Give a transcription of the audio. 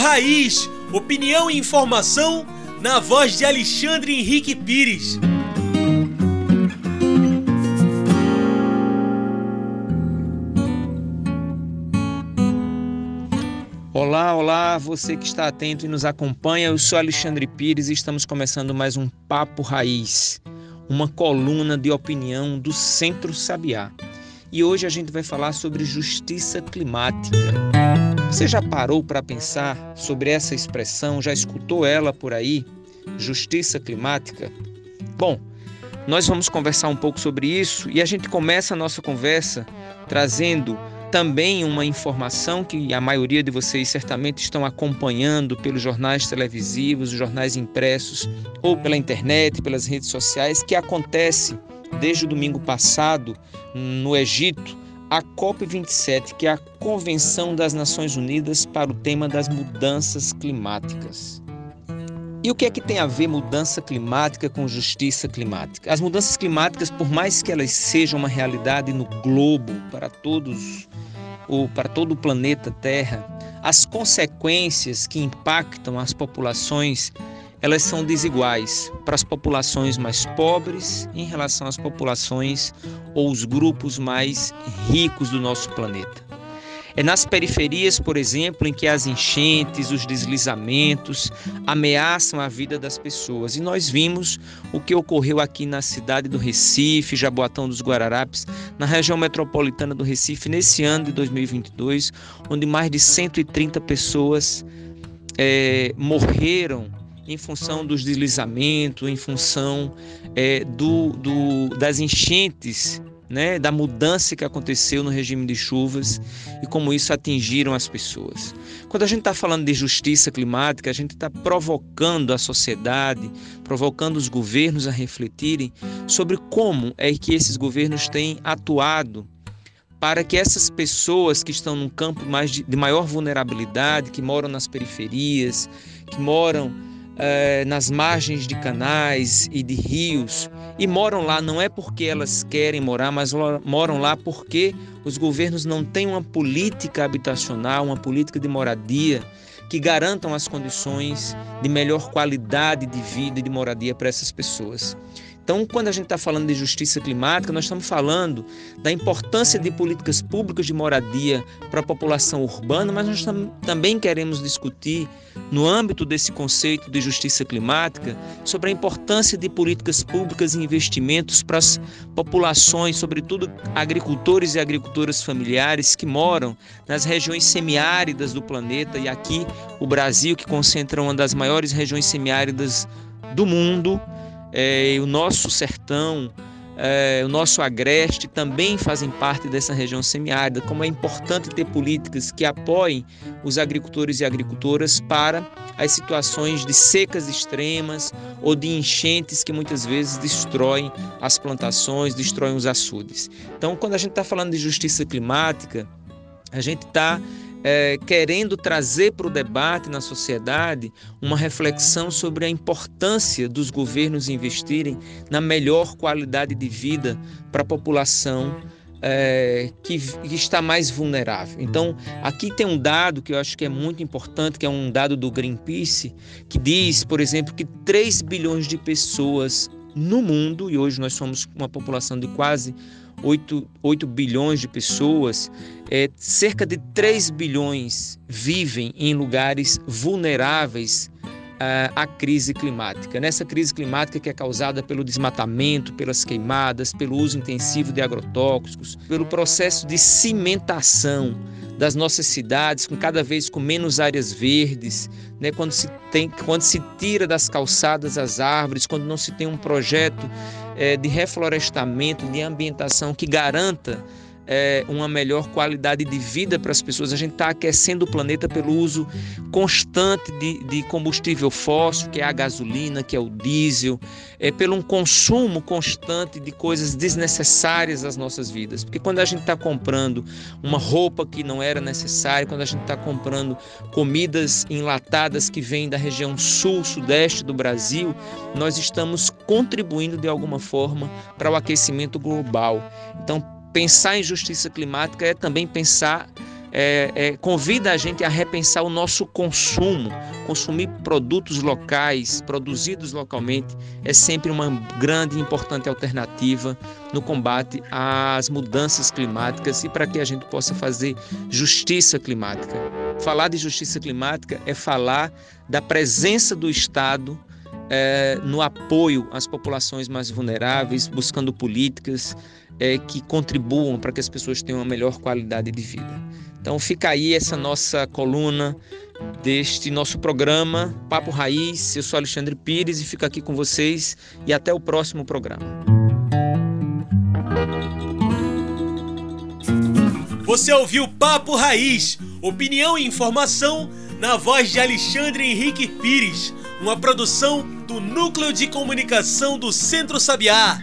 Raiz, opinião e informação na voz de Alexandre Henrique Pires. Olá, olá, você que está atento e nos acompanha. Eu sou Alexandre Pires e estamos começando mais um Papo Raiz, uma coluna de opinião do Centro Sabiá. E hoje a gente vai falar sobre justiça climática. Você já parou para pensar sobre essa expressão? Já escutou ela por aí? Justiça climática? Bom, nós vamos conversar um pouco sobre isso e a gente começa a nossa conversa trazendo também uma informação que a maioria de vocês certamente estão acompanhando pelos jornais televisivos, jornais impressos ou pela internet, pelas redes sociais, que acontece desde o domingo passado no Egito, a COP27, que é a Convenção das Nações Unidas para o tema das mudanças climáticas. E o que é que tem a ver mudança climática com justiça climática? As mudanças climáticas, por mais que elas sejam uma realidade no globo para todos ou para todo o planeta Terra, as consequências que impactam as populações elas são desiguais para as populações mais pobres em relação às populações ou os grupos mais ricos do nosso planeta. É nas periferias, por exemplo, em que as enchentes, os deslizamentos ameaçam a vida das pessoas. E nós vimos o que ocorreu aqui na cidade do Recife, Jaboatão dos Guararapes, na região metropolitana do Recife, nesse ano de 2022, onde mais de 130 pessoas é, morreram em função dos deslizamentos, em função é, do, do, das enchentes, né, da mudança que aconteceu no regime de chuvas e como isso atingiram as pessoas. Quando a gente está falando de justiça climática, a gente está provocando a sociedade, provocando os governos a refletirem sobre como é que esses governos têm atuado para que essas pessoas que estão num campo mais de, de maior vulnerabilidade, que moram nas periferias, que moram eh, nas margens de canais e de rios e moram lá não é porque elas querem morar, mas moram lá porque os governos não têm uma política habitacional, uma política de moradia que garantam as condições de melhor qualidade de vida e de moradia para essas pessoas. Então, quando a gente está falando de justiça climática, nós estamos falando da importância de políticas públicas de moradia para a população urbana, mas nós tam também queremos discutir, no âmbito desse conceito de justiça climática, sobre a importância de políticas públicas e investimentos para as populações, sobretudo agricultores e agricultoras familiares que moram nas regiões semiáridas do planeta e aqui o Brasil, que concentra uma das maiores regiões semiáridas do mundo é, o nosso sertão, é, o nosso agreste também fazem parte dessa região semiárida, como é importante ter políticas que apoiem os agricultores e agricultoras para as situações de secas extremas ou de enchentes que muitas vezes destroem as plantações, destroem os açudes. Então, quando a gente está falando de justiça climática, a gente está é, querendo trazer para o debate na sociedade uma reflexão sobre a importância dos governos investirem na melhor qualidade de vida para a população é, que, que, está mais vulnerável. Então, aqui tem um dado que eu acho que é muito importante, que é um dado do Greenpeace, que diz, por exemplo, que 3 bilhões de pessoas no mundo, e hoje nós somos uma população de quase 8, 8 bilhões de pessoas, é, cerca de 3 bilhões vivem em lugares vulneráveis à crise climática. Nessa crise climática que é causada pelo desmatamento, pelas queimadas, pelo uso intensivo de agrotóxicos, pelo processo de cimentação das nossas cidades, com cada vez com menos áreas verdes, né? quando, se tem, quando se tira das calçadas as árvores, quando não se tem um projeto é, de reflorestamento, de ambientação que garanta é, uma melhor qualidade de vida para as pessoas. A gente está aquecendo o planeta pelo uso constante de, de, combustível fóssil, que é a gasolina, que é o diesel, é pelo um consumo constante de coisas desnecessárias às nossas vidas. Porque quando a gente está comprando uma roupa que não era necessária, quando a gente está comprando comidas enlatadas que vêm da região sul, sudeste do Brasil, nós estamos contribuindo de alguma forma para o aquecimento global. Então, pensar em justiça climática é também pensar é, é, convida a gente a repensar o nosso consumo. Consumir produtos locais, produzidos localmente, é sempre uma grande e importante alternativa no combate às mudanças climáticas e para que a gente possa fazer justiça climática. Falar de justiça climática é falar da presença do Estado é, no apoio às populações mais vulneráveis, buscando políticas é, que contribuam para que as pessoas tenham uma melhor qualidade de vida. Então fica aí essa nossa coluna deste nosso programa Papo Raiz. Eu sou Alexandre Pires e fico aqui com vocês e até o próximo programa. Você ouviu Papo Raiz, opinião e informação na voz de Alexandre Henrique Pires, uma produção do Núcleo de Comunicação do Centro Sabiá.